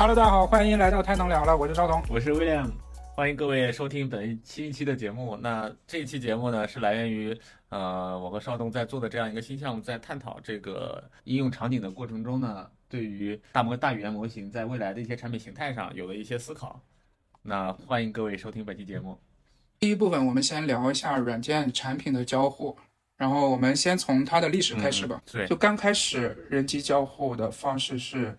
Hello，大家好，欢迎来到太能聊了，我是赵彤，我是 William，欢迎各位收听本新一期的节目。那这一期节目呢，是来源于呃我和邵东在做的这样一个新项目，在探讨这个应用场景的过程中呢，对于大模大语言模型在未来的一些产品形态上有了一些思考。那欢迎各位收听本期节目。第一部分我们先聊一下软件产品的交互，然后我们先从它的历史开始吧。对，就刚开始人机交互的方式是。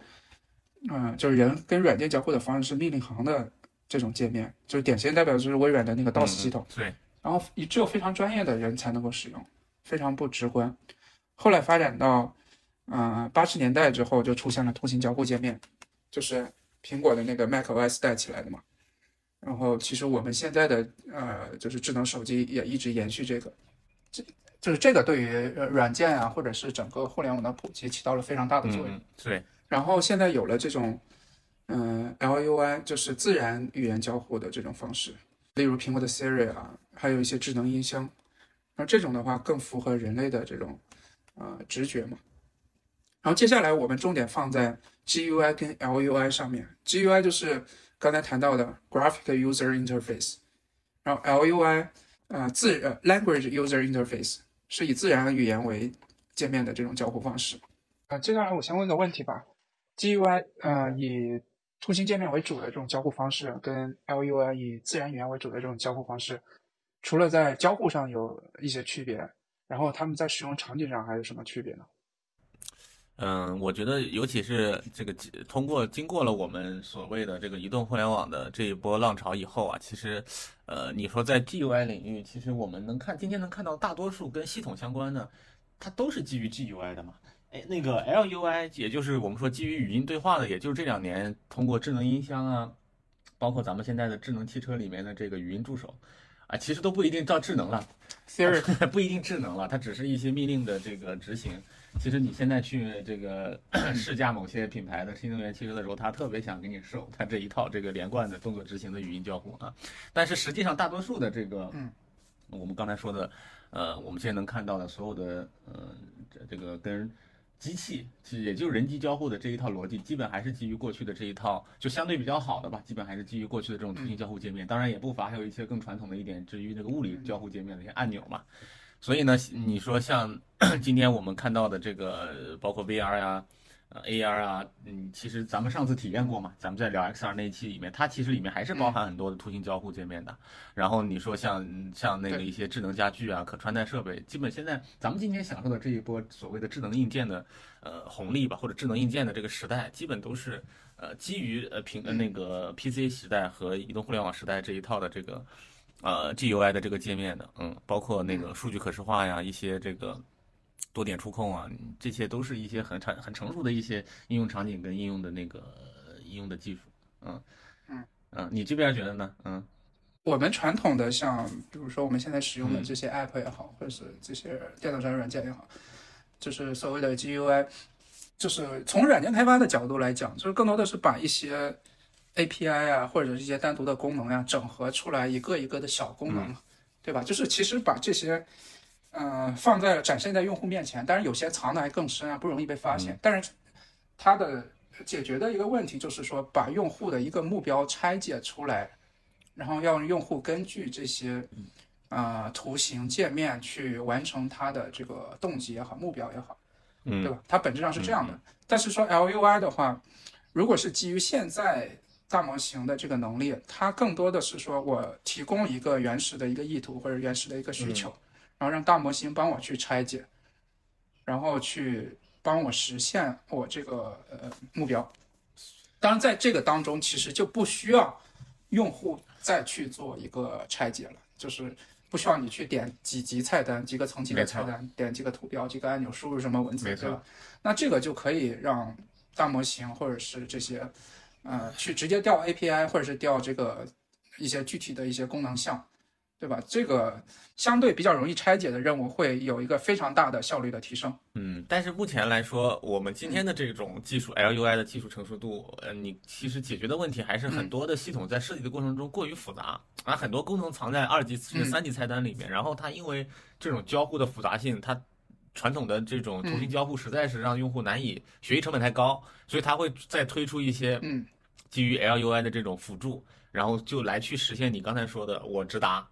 嗯，就是人跟软件交互的方式是命令行的这种界面，就是典型代表就是微软的那个 DOS 系统。对。然后只有非常专业的人才能够使用，非常不直观。后来发展到，嗯，八十年代之后就出现了图形交互界面，就是苹果的那个 macOS 带起来的嘛。然后其实我们现在的呃，就是智能手机也一直延续这个，这就是这个对于软件啊，或者是整个互联网的普及起到了非常大的作用。对。然后现在有了这种，嗯，LUI 就是自然语言交互的这种方式，例如苹果的 Siri 啊，还有一些智能音箱，那这种的话更符合人类的这种，呃，直觉嘛。然后接下来我们重点放在 GUI 跟 LUI 上面，GUI 就是刚才谈到的 Graphic User Interface，然后 LUI 啊自呃 Language User Interface 是以自然语言为界面的这种交互方式。啊，接下来我先问个问题吧。GUI 呃以图形界面为主的这种交互方式，跟 LUI 以自然语言为主的这种交互方式，除了在交互上有一些区别，然后他们在使用场景上还有什么区别呢？嗯，我觉得尤其是这个通过经过了我们所谓的这个移动互联网的这一波浪潮以后啊，其实呃你说在 GUI 领域，其实我们能看今天能看到大多数跟系统相关的，它都是基于 GUI 的嘛。哎，那个 LUI，也就是我们说基于语音对话的，也就是这两年通过智能音箱啊，包括咱们现在的智能汽车里面的这个语音助手，啊，其实都不一定叫智能了，Siri 不一定智能了，它只是一些命令的这个执行。其实你现在去这个 试驾某些品牌的新能源汽车的时候，它特别想给你售它这一套这个连贯的动作执行的语音交互啊。但是实际上，大多数的这个，嗯，我们刚才说的，呃，我们现在能看到的所有的，呃，这这个跟机器其实也就是人机交互的这一套逻辑，基本还是基于过去的这一套，就相对比较好的吧，基本还是基于过去的这种图形交互界面。当然也不乏还有一些更传统的一点，至于那个物理交互界面的一些按钮嘛。所以呢，你说像 今天我们看到的这个，包括 VR 呀。呃，AR 啊，嗯，其实咱们上次体验过嘛，咱们在聊 XR 那一期里面，它其实里面还是包含很多的图形交互界面的。然后你说像像那个一些智能家居啊，可穿戴设备，基本现在咱们今天享受的这一波所谓的智能硬件的呃红利吧，或者智能硬件的这个时代，基本都是呃基于呃平那个 PC 时代和移动互联网时代这一套的这个呃 GUI 的这个界面的，嗯，包括那个数据可视化呀，一些这个。多点触控啊，这些都是一些很成很成熟的一些应用场景跟应用的那个应用的技术，嗯嗯嗯，你这边觉得呢？嗯，我们传统的像比如说我们现在使用的这些 app 也好，或者是这些电脑上软件也好，就是所谓的 GUI，就是从软件开发的角度来讲，就是更多的是把一些 API 啊或者一些单独的功能呀整合出来一个一个的小功能，对吧？就是其实把这些。嗯，放在展现在用户面前，当然有些藏的还更深啊，不容易被发现。但是它的解决的一个问题就是说，把用户的一个目标拆解出来，然后要用户根据这些呃图形界面去完成它的这个动机也好，目标也好，嗯对吧？它本质上是这样的。但是说 LUI 的话，如果是基于现在大模型的这个能力，它更多的是说我提供一个原始的一个意图或者原始的一个需求。然后让大模型帮我去拆解，然后去帮我实现我这个呃目标。当然，在这个当中，其实就不需要用户再去做一个拆解了，就是不需要你去点几级菜单、几个层级的菜单，点几个图标、几个按钮，输入什么文字，对吧？那这个就可以让大模型或者是这些呃去直接调 API，或者是调这个一些具体的一些功能项。对吧？这个相对比较容易拆解的任务会有一个非常大的效率的提升。嗯，但是目前来说，我们今天的这种技术 LUI 的技术成熟度，呃，你其实解决的问题还是很多的系统在设计的过程中过于复杂，啊，很多功能藏在二级甚至三级菜单里面，然后它因为这种交互的复杂性，它传统的这种图形交互实在是让用户难以学习成本太高，所以它会再推出一些嗯。基于 LUI 的这种辅助，然后就来去实现你刚才说的我直达，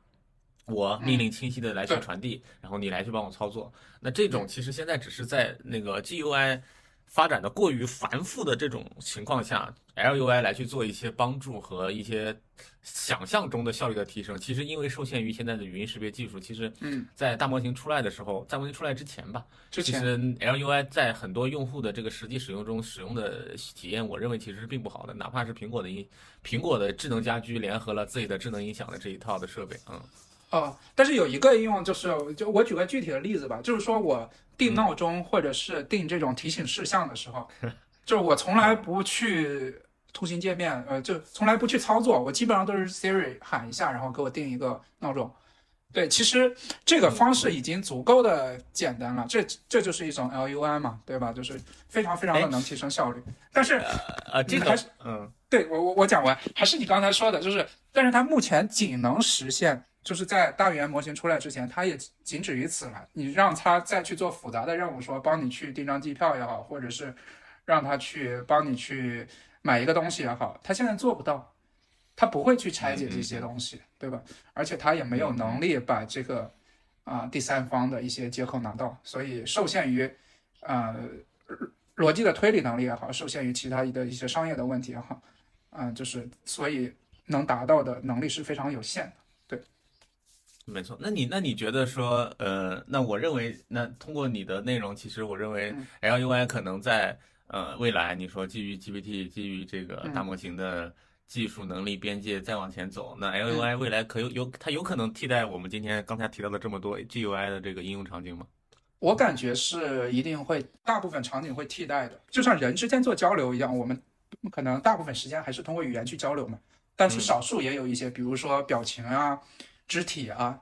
我命令清晰的来去传递，然后你来去帮我操作。那这种其实现在只是在那个 GUI 发展的过于繁复的这种情况下，LUI 来去做一些帮助和一些想象中的效率的提升。其实因为受限于现在的语音识别技术，其实嗯，在大模型出来的时候，大模型出来之前吧，之前其实 LUI 在很多用户的这个实际使用中使用的体验，我认为其实是并不好的。哪怕是苹果的音，苹果的智能家居联合了自己的智能音响的这一套的设备，嗯哦，但是有一个应用就是，就我举个具体的例子吧，就是说我定闹钟或者是定这种提醒事项的时候，就是我从来不去图形界面，呃，就从来不去操作，我基本上都是 Siri 喊一下，然后给我定一个闹钟。对，其实这个方式已经足够的简单了，这这就是一种 LUI 嘛，对吧？就是非常非常的能提升效率。但是呃，这个还是嗯对我我我讲完，还是你刚才说的，就是，但是它目前仅能实现，就是在大语言模型出来之前，它也仅止于此了。你让它再去做复杂的任务，说帮你去订张机票也好，或者是让它去帮你去买一个东西也好，它现在做不到，它不会去拆解这些东西，对吧？而且它也没有能力把这个啊、第三方的一些接口拿到，所以受限于呃逻辑的推理能力也好，受限于其他的一些商业的问题也好。啊、就是所以能达到的能力是非常有限的。没错。那你那你觉得说，呃，那我认为，那通过你的内容，其实我认为嗯。LUI 可能在呃未来，你说基于 GPT，基于这个嗯。大模型的技术能力边界再往前走，那 LUI 未来可有有它有可能替代我们今天刚才提到的这么多 GUI 的这个应用场景吗？我感觉是一定会，大部分场景会替代的，就像人之间做交流一样，我们可能大部分时间还是通过语言去交流嘛，但是嗯。少数也有一些，比如说表情啊、肢体啊，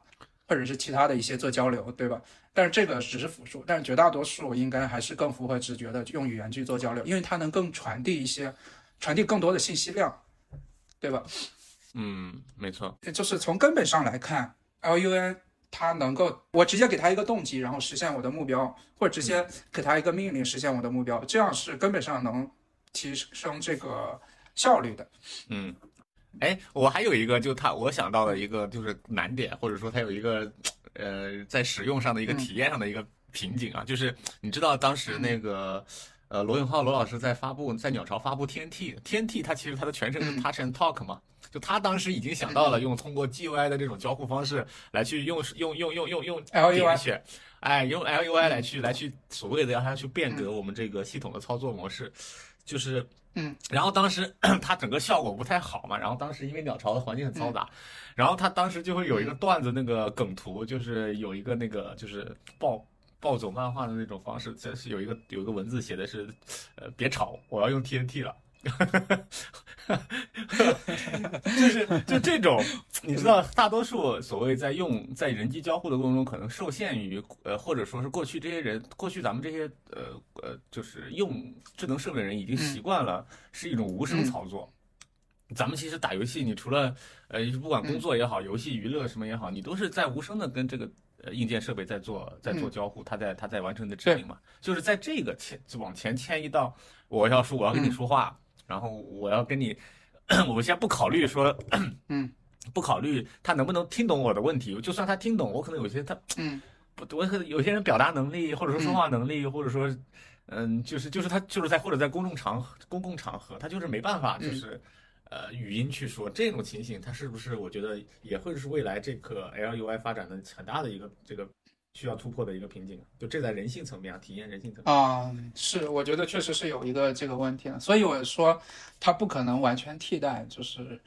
或者是其他的一些做交流，对吧？但是这个只是辅助，但是绝大多数应该还是更符合直觉的，用语言去做交流，因为它能更传递一些，传递更多的信息量，对吧？嗯，没错。就是从根本上来看，LUN 它能够，我直接给它一个动机，然后实现我的目标，或者直接给它一个命令实现我的目标，这样是根本上能提升这个效率的。嗯，哎，我还有一个，就他我想到的一个就是难点，或者说它有一个呃在使用上的一个体验上的一个瓶颈啊，就是你知道当时那个。呃，罗永浩罗老师在发布在鸟巢发布天 T，天 T 它其实它的全称是 Touch and Talk 嘛，就他当时已经想到了用通过 GUI 的这种交互方式来去用用用用用用 LUI 点选，哎，用 LUI 来去来去所谓的让它去变革我们这个系统的操作模式，就是嗯，然后当时 它整个效果不太好嘛，然后当时因为鸟巢的环境很嘈杂，然后他当时就会有一个段子那个梗图，就是有一个那个就是暴暴走漫画的那种方式，就是有一个有一个文字写的是，呃，别吵，我要用 TNT 了。就是就这种，你知道，大多数所谓在用在人机交互的过程中，可能受限于呃，或者说是过去这些人，过去咱们这些呃呃，就是用智能设备的人已经习惯了是一种无声操作。咱们其实打游戏，你除了呃不管工作也好，游戏娱乐什么也好，你都是在无声的跟这个呃硬件设备在做在做交互，它在它在完成你的指令嘛，就是在这个牵往前迁移到我要说我要跟你说话，然后我要跟你，我们先不考虑说，嗯，不考虑他能不能听懂我的问题，就算他听懂，我可能有些他嗯。不，我可能有些人表达能力或者说说话能力，或者说嗯，就是就是他就是在或者在公众场合公共场合，他就是没办法就是。呃，语音去说这种情形，它是不是我觉得也会是未来这个 LUI 发展的很大的一个这个需要突破的一个瓶颈？就这在人性层面啊，体验人性层面。啊、是，我觉得确实是有一个这个问题的，所以我说它不可能完全替代，就是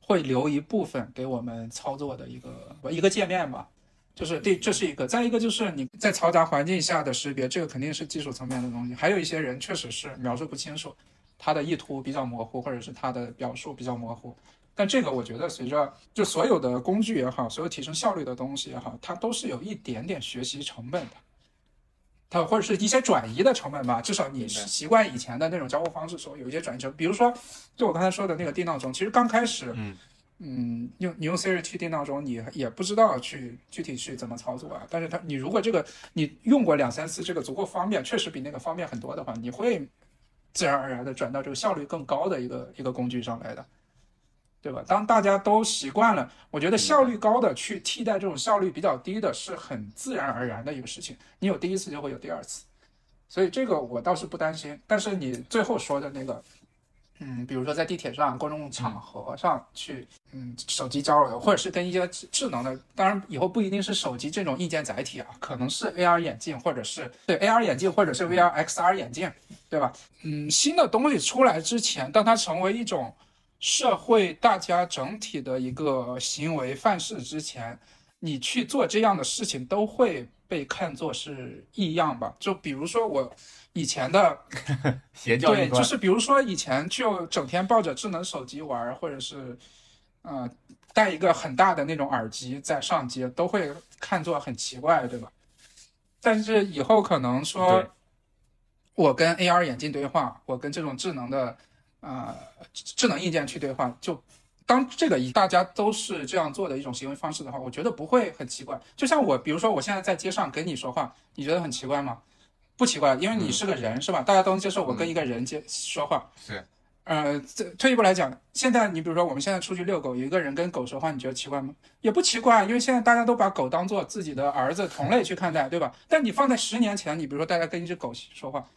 会留一部分给我们操作的一个一个界面吧。就是第这是一个，再一个就是你在嘈杂环境下的识别，这个肯定是技术层面的东西。还有一些人确实是描述不清楚，他的意图比较模糊，或者是他的表述比较模糊。但这个我觉得随着就所有的工具也好，所有提升效率的东西也好，它都是有一点点学习成本的。它或者是一些转移的成本吧，至少你习惯以前的那种交互方式的时候，有一些转移成本。比如说，就我刚才说的那个定闹钟，其实刚开始，嗯嗯，用你用 Siri 去定闹钟，你也不知道去具体去怎么操作啊。但是它，你如果这个你用过两三次，这个足够方便，确实比那个方便很多的话，你会自然而然的转到这个效率更高的一个一个工具上来的，对吧？当大家都习惯了，我觉得效率高的去替代这种效率比较低的，是很自然而然的一个事情。你有第一次就会有第二次，所以这个我倒是不担心。但是你最后说的那个。嗯，比如说在地铁上、公众场合上去，嗯，手机交流，或者是跟一些智能的，当然以后不一定是手机这种硬件载体啊，可能是 AR 眼镜，或者是对 AR 眼镜，或者是 VR、XR 眼镜，对吧？嗯，新的东西出来之前，当它成为一种社会大家整体的一个行为范式之前，你去做这样的事情都会被看作是异样吧？就比如说我。以前的 邪教对，就是比如说以前就整天抱着智能手机玩，或者是，呃，戴一个很大的那种耳机在上街，都会看作很奇怪，对吧？但是以后可能说，我跟 AR 眼镜对话，我跟这种智能的，呃，智能硬件去对话，就当这个以大家都是这样做的一种行为方式的话，我觉得不会很奇怪。就像我，比如说我现在在街上跟你说话，你觉得很奇怪吗？不奇怪，因为你是个人，是吧？大家都能接受我跟一个人接说话。是，呃，这退一步来讲，现在你比如说我们现在出去遛狗，有一个人跟狗说话，你觉得奇怪吗？也不奇怪，因为现在大家都把狗当做自己的儿子、同类去看待，对吧？但你放在十年前，你比如说大家跟一只狗说话，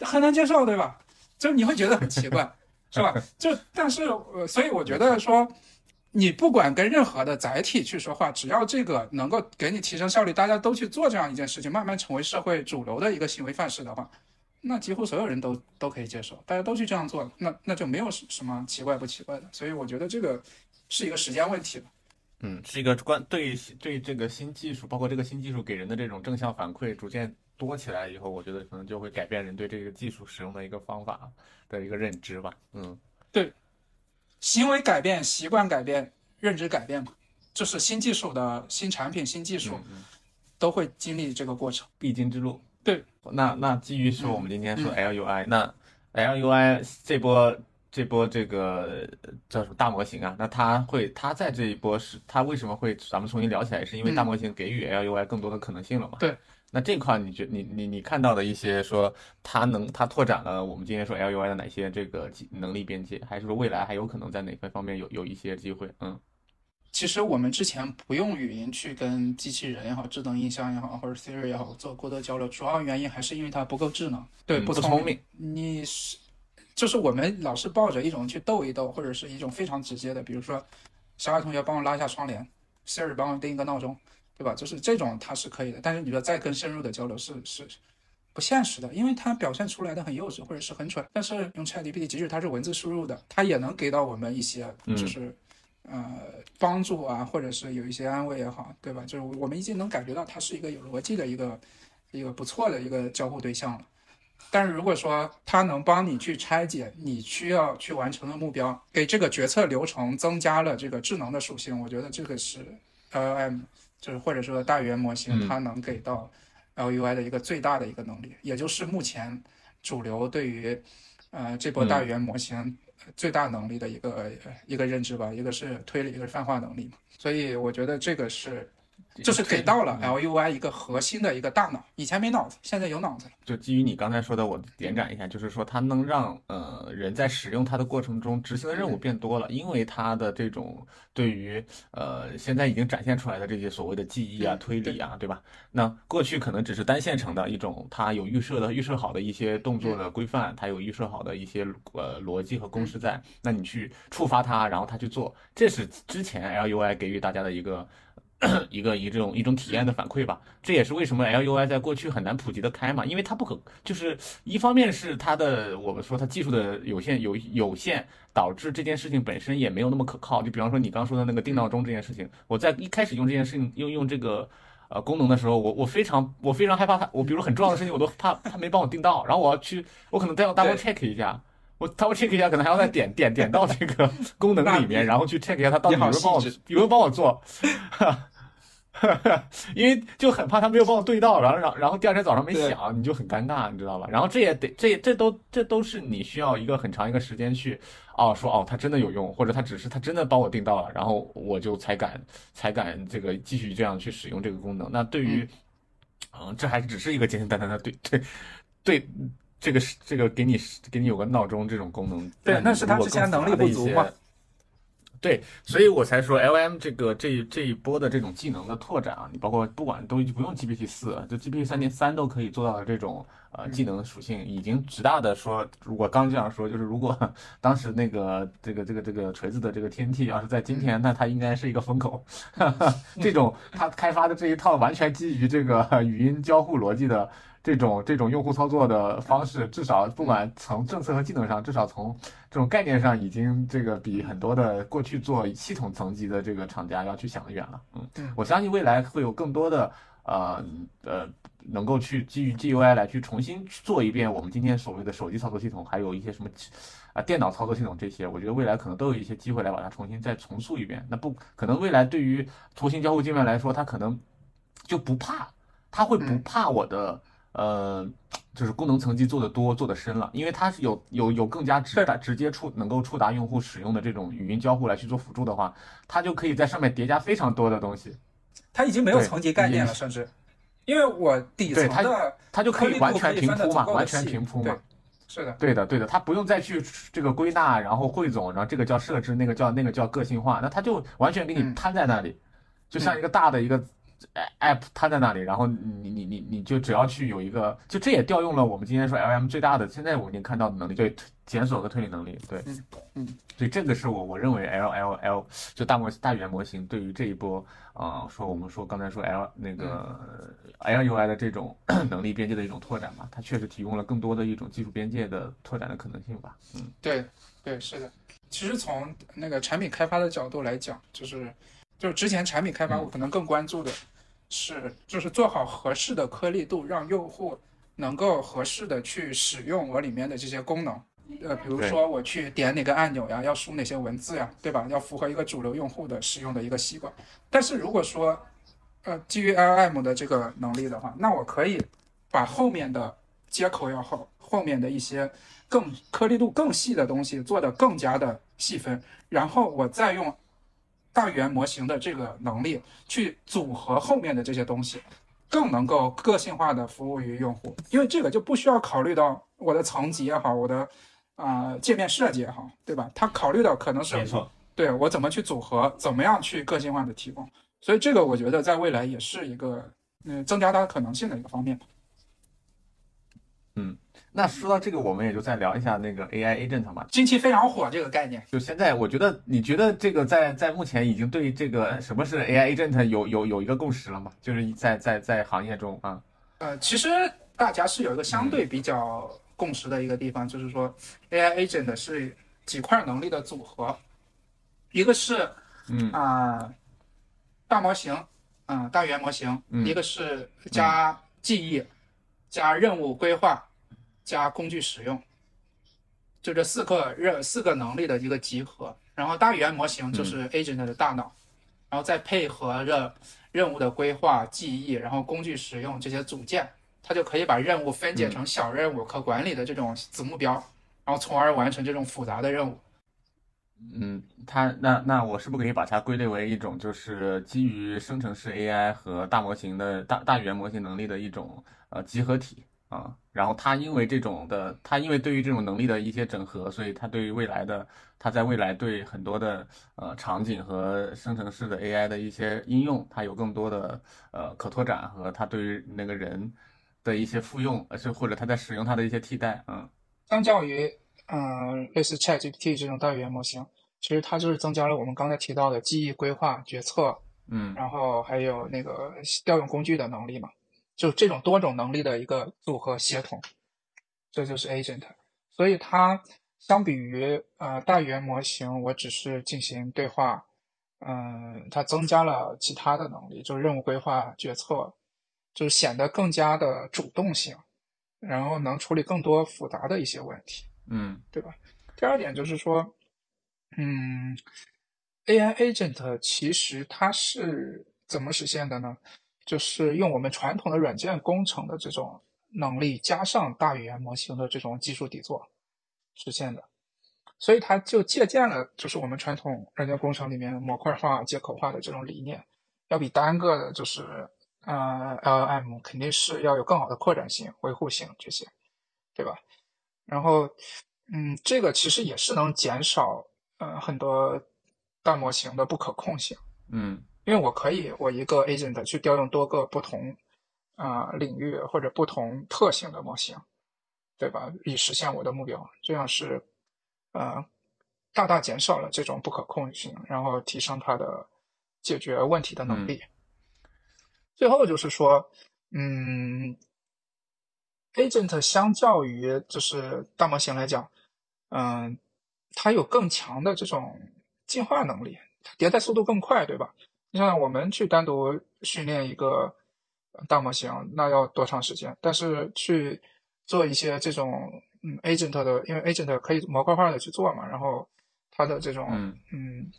很难接受，对吧？就你会觉得很奇怪，是吧？就但是，呃，所以我觉得说。你不管跟任何的载体去说话，只要这个能够给你提升效率，大家都去做这样一件事情，慢慢成为社会主流的一个行为范式的话，那几乎所有人都都可以接受，大家都去这样做，那那就没有什么奇怪不奇怪的。所以我觉得这个是一个时间问题吧。嗯，是一个关对对这个新技术，包括这个新技术给人的这种正向反馈逐渐多起来以后，我觉得可能就会改变人对这个技术使用的一个方法的一个认知吧。嗯，对。行为改变、习惯改变、认知改变嘛，就是新技术的新产品、新技术都会经历这个过程，必经之路。对，那那基于说我们今天说 LUI，那 LUI 这波这波这个叫什么大模型啊？那它会它在这一波是它为什么会咱们重新聊起来？是因为大模型给予 LUI 更多的可能性了嘛？对。那这块你觉你你你看到的一些说它能它拓展了我们今天说 LUI 的哪些这个能力边界，还是说未来还有可能在哪块方面有有一些机会？嗯，其实我们之前不用语音去跟机器人也好、智能音箱也好或者 Siri 也好做过多交流，主要原因还是因为它不够智能，对，不聪明。你是就是我们老是抱着一种去逗一逗，或者是一种非常直接的，比如说小爱同学帮我拉一下窗帘，Siri 帮我定一个闹钟。对吧？就是这种它是可以的，但是你说再更深入的交流是是不现实的，因为它表现出来的很幼稚或者是很蠢。但是用 ChatGPT，即使它是文字输入的，它也能给到我们一些就是呃帮助啊，或者是有一些安慰也好，对吧？就是我们已经能感觉到它是一个有逻辑的一个一个不错的一个交互对象了。但是如果说它能帮你去拆解你需要去完成的目标，给这个决策流程增加了这个智能的属性，我觉得这个是 LLM。就是或者说大语言模型，它能给到 LUI 的一个最大的一个能力，也就是目前主流对于呃这波大语言模型最大能力的一个一个认知吧，一个是推理，一个是泛化能力嘛。所以我觉得这个是。就是给到了 LUI 一个核心的一个大脑，以前没脑子，现在有脑子了。就基于你刚才说的，我延展一下，就是说它能让呃人在使用它的过程中执行的任务变多了，因为它的这种对于呃现在已经展现出来的这些所谓的记忆啊、推理啊，对吧？那过去可能只是单线程的一种，它有预设的、预设好的一些动作的规范，它有预设好的一些呃逻辑和公式在，那你去触发它，然后它去做，这是之前 LUI 给予大家的一个。一个一这种一种体验的反馈吧，这也是为什么 LUI 在过去很难普及的开嘛，因为它不可，就是一方面是它的我们说它技术的有限有有限，导致这件事情本身也没有那么可靠。就比方说你刚说的那个定闹钟这件事情，我在一开始用这件事情用用这个呃功能的时候，我我非常我非常害怕它，我比如很重要的事情我都怕它没帮我定到，然后我要去我可能再用 double check 一下，我 double check 一下可能还要再点点点到这个功能里面，然后去 check 一下它到底有没有帮我有没有帮我做。因为就很怕他没有帮我对到，然后然然后第二天早上没响，你就很尴尬，你知道吧？然后这也得这这都这都是你需要一个很长一个时间去哦说哦他真的有用，或者他只是他真的帮我定到了，然后我就才敢才敢这个继续这样去使用这个功能。那对于嗯这还只是一个简简单单的对对对这个是这个给你给你有个闹钟这种功能，对，那是他之前能力不足嘛。对，所以我才说 L M 这个这这一波的这种技能的拓展啊，你包括不管都不用 G P T 四，就 G P T 三点三都可以做到的这种呃技能属性，已经极大的说，如果刚这样说，就是如果 当时那个这个这个这个锤子的这个 N T 要是在今天，那它应该是一个风口。这种它开发的这一套完全基于这个语音交互逻辑的。这种这种用户操作的方式，至少不管从政策和技能上，至少从这种概念上，已经这个比很多的过去做系统层级的这个厂家要去想的远了。嗯，我相信未来会有更多的呃呃，能够去基于 GUI 来去重新做一遍我们今天所谓的手机操作系统，还有一些什么啊电脑操作系统这些，我觉得未来可能都有一些机会来把它重新再重塑一遍。那不可能未来对于图形交互界面来说，它可能就不怕，它会不怕我的。呃，就是功能层级做的多，做的深了，因为它是有有有更加直达直接触能够触达用户使用的这种语音交互来去做辅助的话，它就可以在上面叠加非常多的东西。它已经没有层级概念了，甚至，因为我底层的它就可以完全平铺嘛，完全平铺嘛。是的，对的，对的，它不用再去这个归纳，然后汇总，然后这个叫设置，那个叫那个叫个性化，那它就完全给你摊在那里，就像一个大的一个。App 它在那里，然后你你你你就只要去有一个，就这也调用了我们今天说 LM 最大的，现在我已经看到的能力，对检索和推理能力，对，嗯嗯，所以这个是我我认为 L L L 就大模大语言模型对于这一波啊，说我们说刚才说 L 那个 L U I 的这种 能力边界的一种拓展嘛，它确实提供了更多的一种技术边界的拓展的可能性吧，嗯，对对是的，其实从那个产品开发的角度来讲，就是。就是之前产品开发，我可能更关注的是，就是做好合适的颗粒度，让用户能够合适的去使用我里面的这些功能。呃，比如说我去点哪个按钮呀，要输哪些文字呀，对吧？要符合一个主流用户的使用的一个习惯。但是如果说，呃，基于 LM 的这个能力的话，那我可以把后面的接口要好，后面的一些更颗粒度更细的东西做得更加的细分，然后我再用。大语言模型的这个能力去组合后面的这些东西，更能够个性化的服务于用户，因为这个就不需要考虑到我的层级也好，我的啊界面设计也好，对吧？它考虑到可能是没错，对我怎么去组合，怎么样去个性化的提供，所以这个我觉得在未来也是一个嗯增加它可能性的一个方面嗯。那说到这个，我们也就再聊一下那个 AI agent 嘛。近期非常火这个概念。就现在，我觉得你觉得这个在在目前已经对这个什么是 AI agent 有有有一个共识了吗？就是在在在行业中啊。呃，其实大家是有一个相对比较共识的一个地方，就是说 AI agent 是几块能力的组合，一个是嗯啊大模型，嗯大语言模型，一个是加记忆加任务规划。加工具使用，就这四个任四个能力的一个集合。然后大语言模型就是 agent 的大脑，然后再配合着任务的规划、记忆，然后工具使用这些组件，它就可以把任务分解成小任务、可管理的这种子目标，然后从而完成这种复杂的任务。嗯，它那那我是不是可以把它归类为一种就是基于生成式 AI 和大模型的大大语言模型能力的一种呃集合体？啊，然后它因为这种的，它因为对于这种能力的一些整合，所以它对于未来的，它在未来对很多的呃场景和生成式的 AI 的一些应用，它有更多的呃可拓展和它对于那个人的一些复用，而且或者它在使用它的一些替代，嗯，相较于嗯类似 ChatGPT 这种大语言模型，其实它就是增加了我们刚才提到的记忆、规划、决策，嗯，然后还有那个调用工具的能力嘛。就这种多种能力的一个组合协同，这就是 agent。所以它相比于呃大语言模型，我只是进行对话，嗯，它增加了其他的能力，就是任务规划、决策，就是显得更加的主动性，然后能处理更多复杂的一些问题，嗯，对吧？第二点就是说，嗯，AI agent 其实它是怎么实现的呢？就是用我们传统的软件工程的这种能力，加上大语言模型的这种技术底座实现的，所以它就借鉴了，就是我们传统软件工程里面模块化、接口化的这种理念，要比单个的，就是呃 LLM 肯定是要有更好的扩展性、维护性这些。对吧？然后，嗯，这个其实也是能减少呃很多大模型的不可控性。嗯，因为我可以我一个 agent 去调用多个不同啊、呃领域或者不同特性的模型，对吧？以实现我的目标，这样是呃大大减少了这种不可控性，然后提升它的解决问题的能力。最后就是说，嗯，agent 相较于就是大模型来讲，嗯、它有更强的这种进化能力，它迭代速度更快，对吧？你像我们去单独训练一个呃大模型，那要多长时间？但是去做一些这种嗯 agent 的，因为 agent 可以模块化的去做嘛，然后它的这种嗯嗯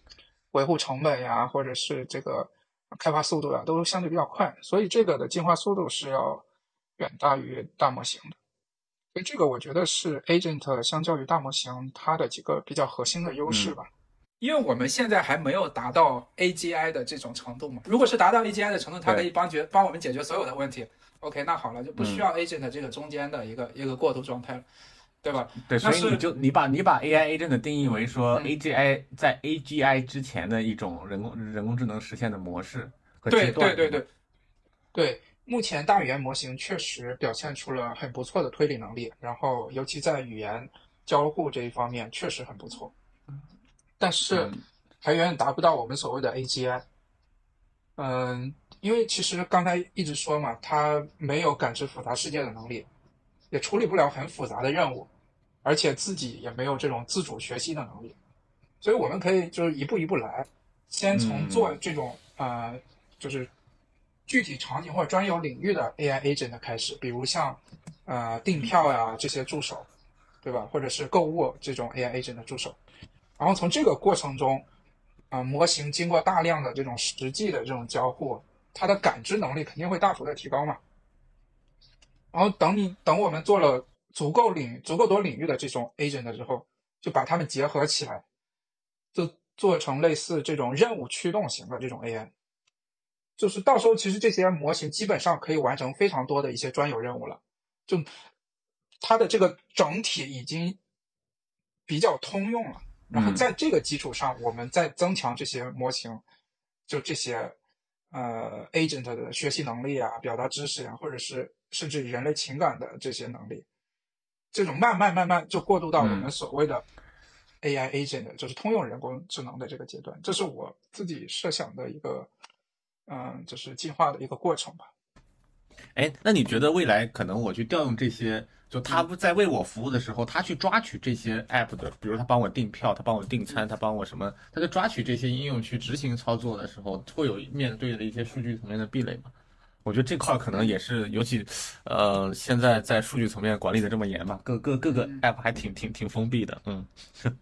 维护成本呀，或者是这个开发速度呀，都相对比较快，所以这个的进化速度是要远大于大模型的。所以这个我觉得是 agent 相较于大模型它的几个比较核心的优势吧。因为我们现在还没有达到 AGI 的这种程度嘛。如果是达到 AGI 的程度，它可以帮解帮我们解决所有的问题。OK，那好了，就不需要 agent 这个中间的一个、一个过渡状态了，对吧？对，所以是你就你把你把 AI agent 定义为说嗯 AGI 在 AGI 之前的一种人工人工智能实现的模式和对阶段。对对对，对，目前大语言模型确实表现出了很不错的推理能力，然后尤其在语言交互这一方面确实很不错，但是嗯还远远达不到我们所谓的 AGI。嗯，因为其实刚才一直说嘛，它没有感知复杂世界的能力，也处理不了很复杂的任务，而且自己也没有这种自主学习的能力，所以我们可以就是一步一步来，先从嗯做这种、呃，就是具体场景或者专有领域的 AI agent 开始，比如像呃订票呀这些助手，对吧？或者是购物这种 AI agent 的助手，然后从这个过程中，啊、模型经过大量的这种实际的这种交互，它的感知能力肯定会大幅的提高嘛。然后等你等我们做了足够领足够多领域的这种 agent 之后，就把它们结合起来，就做成类似这种任务驱动型的这种 AI。就是到时候其实这些模型基本上可以完成非常多的一些专有任务了，就它的这个整体已经比较通用了。然后嗯在这个基础上，我们再增强这些模型，就这些呃 agent 的学习能力啊、表达知识啊，或者是甚至人类情感的这些能力，这种慢慢慢慢就过渡到我们嗯所谓的 AI agent，、就是通用人工智能的这个阶段。这是我自己设想的一个，嗯、就是进化的一个过程吧。哎，那你觉得未来可能我去调用这些，就他嗯。不在为我服务的时候，他去抓取这些 app 的，比如他帮我订票，他帮我订嗯。餐，他帮我什么，他在抓取这些应用去执行操作的时候，会有面对的一些数据层面的壁垒嘛？我觉得这块儿可能也是，尤其，呃，现在在数据层面管理的这么严嘛，各各各个嗯。app 还挺挺挺封闭的，嗯。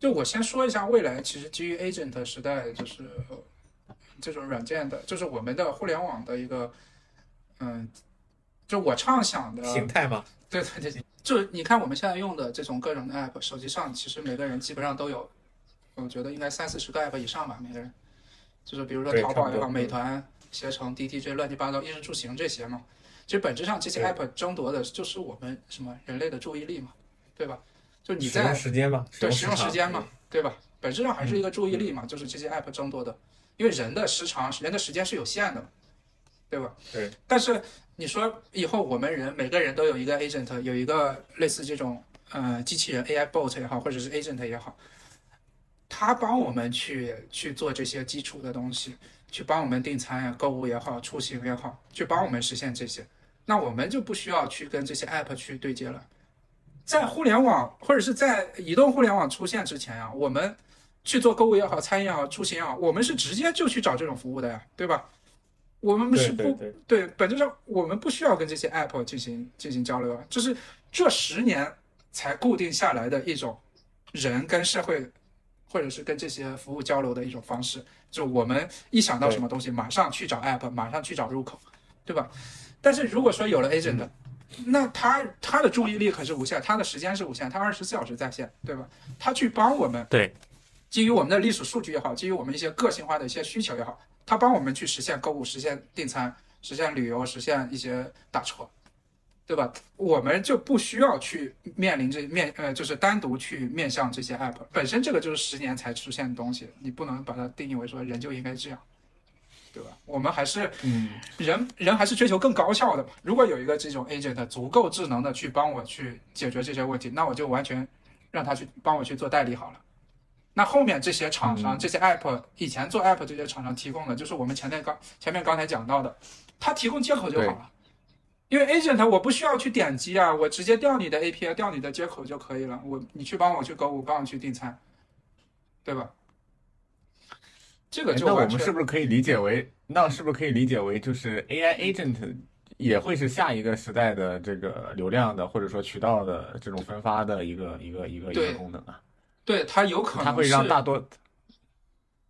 就我先说一下，未来其实基于 agent 时代，就是呃这种软件的，就是我们的互联网的一个，嗯，就我畅想的形态嘛，对对对，就是你看我们现在用的这种各种的 app，手机上其实每个人基本上都有，我觉得应该三四十个 app 以上吧，每个人，就是比如说淘宝也好，美团、携程、滴滴这乱七八糟衣食住行这些嘛，其实本质上这些 app 争夺的就是我们什么人类的注意力嘛，对吧？就你在时间嘛，对使用时间嘛，对吧？本质上还是一个注意力嘛，就是这些 app 争夺的，因为人的时长、人的时间是有限的嘛，对吧？对。但是你说以后我们人每个人都有一个 agent，有一个类似这种呃机器人 AI bot 也好，或者是 agent 也好，它帮我们去去做这些基础的东西，去帮我们订餐呀、购物也好、出行也好，去帮我们实现这些，那我们就不需要去跟这些 app 去对接了。在互联网或者是在移动互联网出现之前呀、我们去做购物也好、餐饮也好、出行也好，我们是直接就去找这种服务的呀，对吧？我们是不对。本质上我们不需要跟这些 app 进行进行交流啊，这是这十年才固定下来的一种人跟社会或者是跟这些服务交流的一种方式，就我们一想到什么东西，马上去找 app，马上去找入口，对吧？但是如果说有了 agent，、那他他的注意力可是无限，他的时间是无限，他二十四小时在线，对吧？他去帮我们，对，基于我们的历史数据也好，基于我们一些个性化的一些需求也好，他帮我们去实现购物、实现订餐、实现旅游、实现一些打车，对吧？我们就不需要去面临这面呃，就是单独去面向这些 app 本身，这个就是十年才出现的东西，你不能把它定义为说人就应该这样，对吧？我们还是嗯，人人还是追求更高效的嘛。如果有一个这种 agent 足够智能的去帮我去解决这些问题，那我就完全让他去帮我去做代理好了。那后面这些厂商、嗯这些 app 以前做 app 这些厂商提供的，就是我们前面刚前面刚才讲到的，他提供接口就好了。因为 agent 我不需要去点击啊，我直接调你的 API，调你的接口就可以了。我你去帮我去购物，帮我去订餐，对吧？这个就那我们是不是可以理解为，那是不是可以理解为，就是 AI agent 也会是下一个时代的这个流量的或者说渠道的这种分发的一个一个一个一个功能啊？对它有可能它会让是大多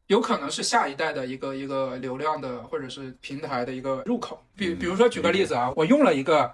有可能是下一代的一个一个流量的或者是平台的一个入口。比比如说举个例子啊，我用了一个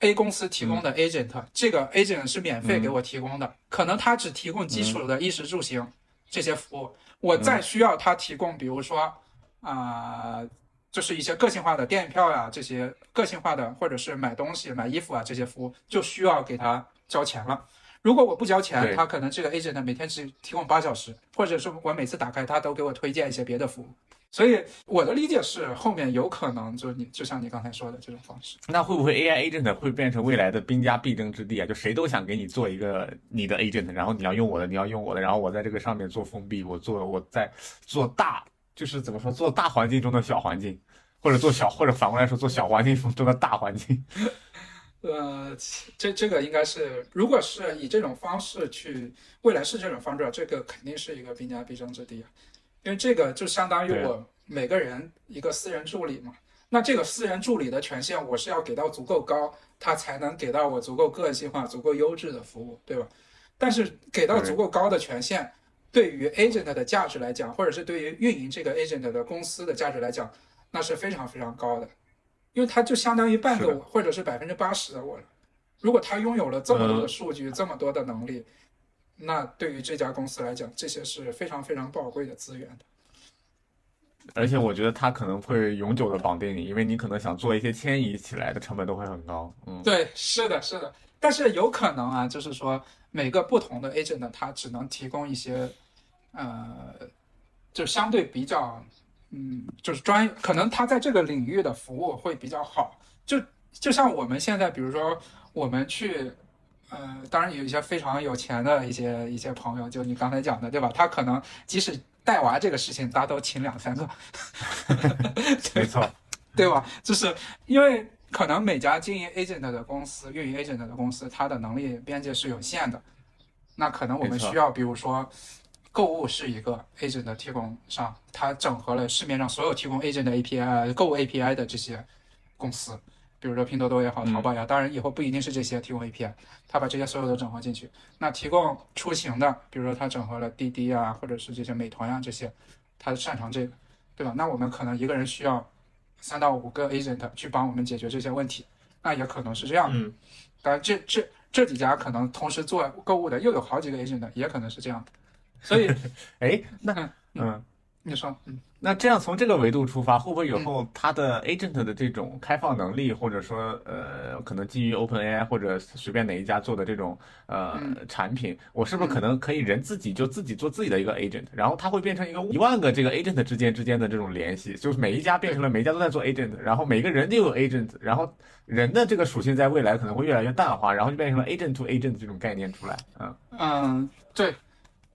A 公司提供的 agent，、这个 agent 是免费给我提供的，可能它只提供基础的衣食住行这些服务，我再需要它提供，比如说啊、就是一些个性化的电影票呀、这些个性化的或者是买东西、买衣服啊这些服务，就需要给他交钱了。如果我不交钱，他可能这个 agent 每天只提供八小时，或者是我每次打开他都给我推荐一些别的服务。所以我的理解是，后面有可能就你就像你刚才说的这种方式。那会不会 AI agent 会变成未来的兵家必争之地啊？就谁都想给你做一个你的 agent，然后你要用我的，你要用我的，然后我在这个上面做封闭，我做我在做大，就是怎么说，做大环境中的小环境，或者做小，或者反过来说，做小环境中的大环境。呃，这这个应该是，如果是以这种方式去，未来是这种方式，这个肯定是一个兵家必争之地啊，因为这个就相当于我每个人一个私人助理嘛，那这个私人助理的权限我是要给到足够高，他才能给到我足够个性化、足够优质的服务，对吧？但是给到足够高的权限，对于 agent 的价值来讲，或者是对于运营这个 agent 的公司的价值来讲，那是非常非常高的。因为它就相当于半个我，或者是百分之八十的我了。如果他拥有了这么多的嗯数据，这么多的能力，那对于这家公司来讲，这些是非常非常宝贵的资源的。而且我觉得它可能会永久的绑定你，因为你可能想做一些迁移起来的成本都会很高。嗯，对，是的，是的。但是有可能啊，就是说每个不同的 agent 它只能提供一些，呃，就相对比较，嗯，就是专业，可能他在这个领域的服务会比较好。就就像我们现在，比如说我们去，呃，当然有一些非常有钱的一些一些朋友，就你刚才讲的，对吧？他可能即使带娃这个事情，他都请两三个，没错。对吧？就是因为可能每家经营 agent 的公司、运营 agent 的公司，它的能力边界是有限的。那可能我们需要，比如说，购物是一个 agent 的提供商，它整合了市面上所有提供 agent 的 API、购物 API 的这些公司，比如说拼多多也好、嗯淘宝呀，当然以后不一定是这些提供 API，它把这些所有都整合进去。那提供出行的，比如说它整合了滴滴啊，或者是这些美团呀这些，它擅长这个，对吧？那我们可能一个人需要三到五个 agent 去帮我们解决这些问题，那也可能是这样的。嗯，当然这这这几家可能同时做购物的又有好几个 agent，也可能是这样的。所以 哎，那嗯嗯。你说，嗯，那这样从这个维度出发，会不会以后它的 agent 的这种开放能力，或者说呃，可能基于 OpenAI 或者随便哪一家做的这种呃产品，我是不是可能可以人自己就自己做自己的一个 agent，然后它会变成一个一万个这个 agent 之间之间的这种联系，就是每一家变成了每一家都在做 agent，然后每个人都有 agent，然后人的这个属性在未来可能会越来越淡化，然后就变成了 agent to agent 这种概念出来，嗯。嗯，对，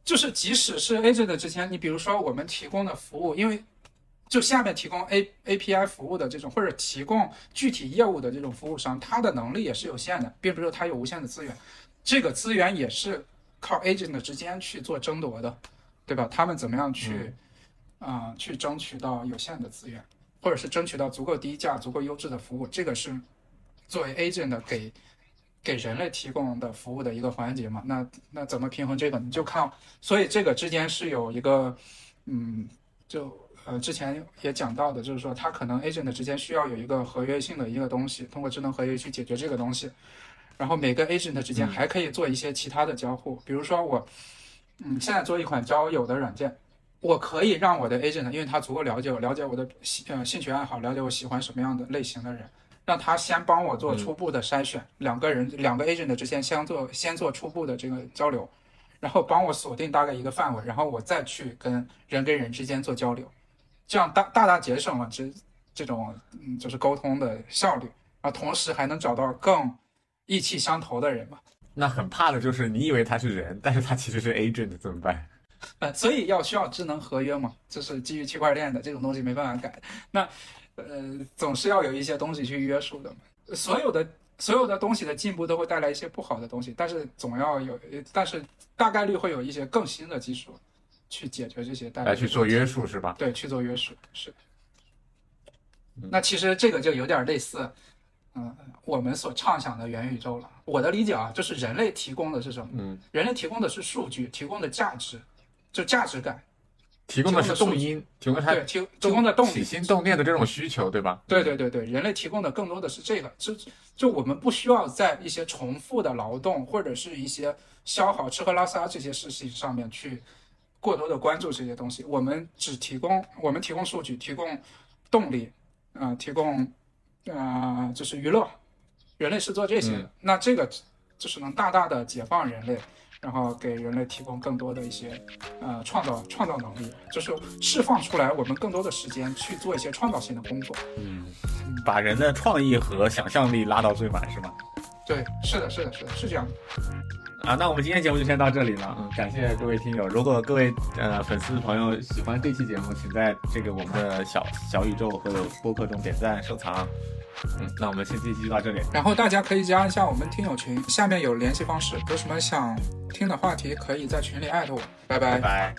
就是即使是 agent 之前，你比如说我们提供的服务，因为就下面提供 A API 服务的这种，或者提供具体业务的这种服务商，他的能力也是有限的，并不是说它有无限的资源，这个资源也是靠 agent 之间去做争夺的，对吧？他们怎么样去啊、去争取到有限的资源，或者是争取到足够低价、足够优质的服务，这个是作为 agent 给给人类提供的服务的一个环节嘛。那那怎么平衡这个？你就看，所以这个之间是有一个，嗯，就呃之前也讲到的，就是说它可能 agent 之间需要有一个合约性的一个东西，通过智能合约去解决这个东西。然后每个 agent 之间还可以做一些其他的交互，比如说我，嗯，现在做一款交友的软件，我可以让我的 agent，因为他足够了解我，了解我的兴呃兴趣爱好，了解我喜欢什么样的类型的人，让他先帮我做初步的筛选，两个人两个 agent 之间先做先做初步的这个交流，然后帮我锁定大概一个范围，然后我再去跟人跟人之间做交流，这样大大大节省了这这种嗯就是沟通的效率，啊，同时还能找到更意气相投的人嘛。那很怕的就是你以为他是人，但是他其实是 agent 怎么办？呃，所以要需要智能合约嘛，就是基于区块链的这种东西没办法改。那呃，总是要有一些东西去约束的嘛。所有的所有的东西的进步都会带来一些不好的东西，但是总要有，但是大概率会有一些更新的技术去解决这些带来去做约束是吧？对，去做约束是。那其实这个就有点类似，嗯，我们所畅想的元宇宙了。我的理解啊，就是人类提供的是什么？嗯，人类提供的是数据，提供的价值，就价值感。提供的是动因，提供它提提供的动起心动念的这种需求，对吧？对对对对，人类提供的更多的是这个，就就我们不需要在一些重复的劳动或者是一些消耗吃喝拉撒这些事情上面去过多的关注这些东西，我们只提供我们提供数据，提供动力，啊，提供啊就是娱乐，人类是做这些的，那这个就是能大大的解放人类。然后给人类提供更多的一些，呃，创造创造能力，就是释放出来我们更多的时间去做一些创造性的工作。嗯，把人的创意和想象力拉到最满，是吗？对，是的，是的，是的，是这样的。啊，那我们今天节目就先到这里了。嗯，感谢各位听友。如果各位呃粉丝朋友喜欢这期节目，请在这个我们的小小宇宙和播客中点赞收藏。嗯，那我们先这期就到这里。然后大家可以加一下我们听友群，下面有联系方式。有什么想听的话题，可以在群里艾特我。拜拜。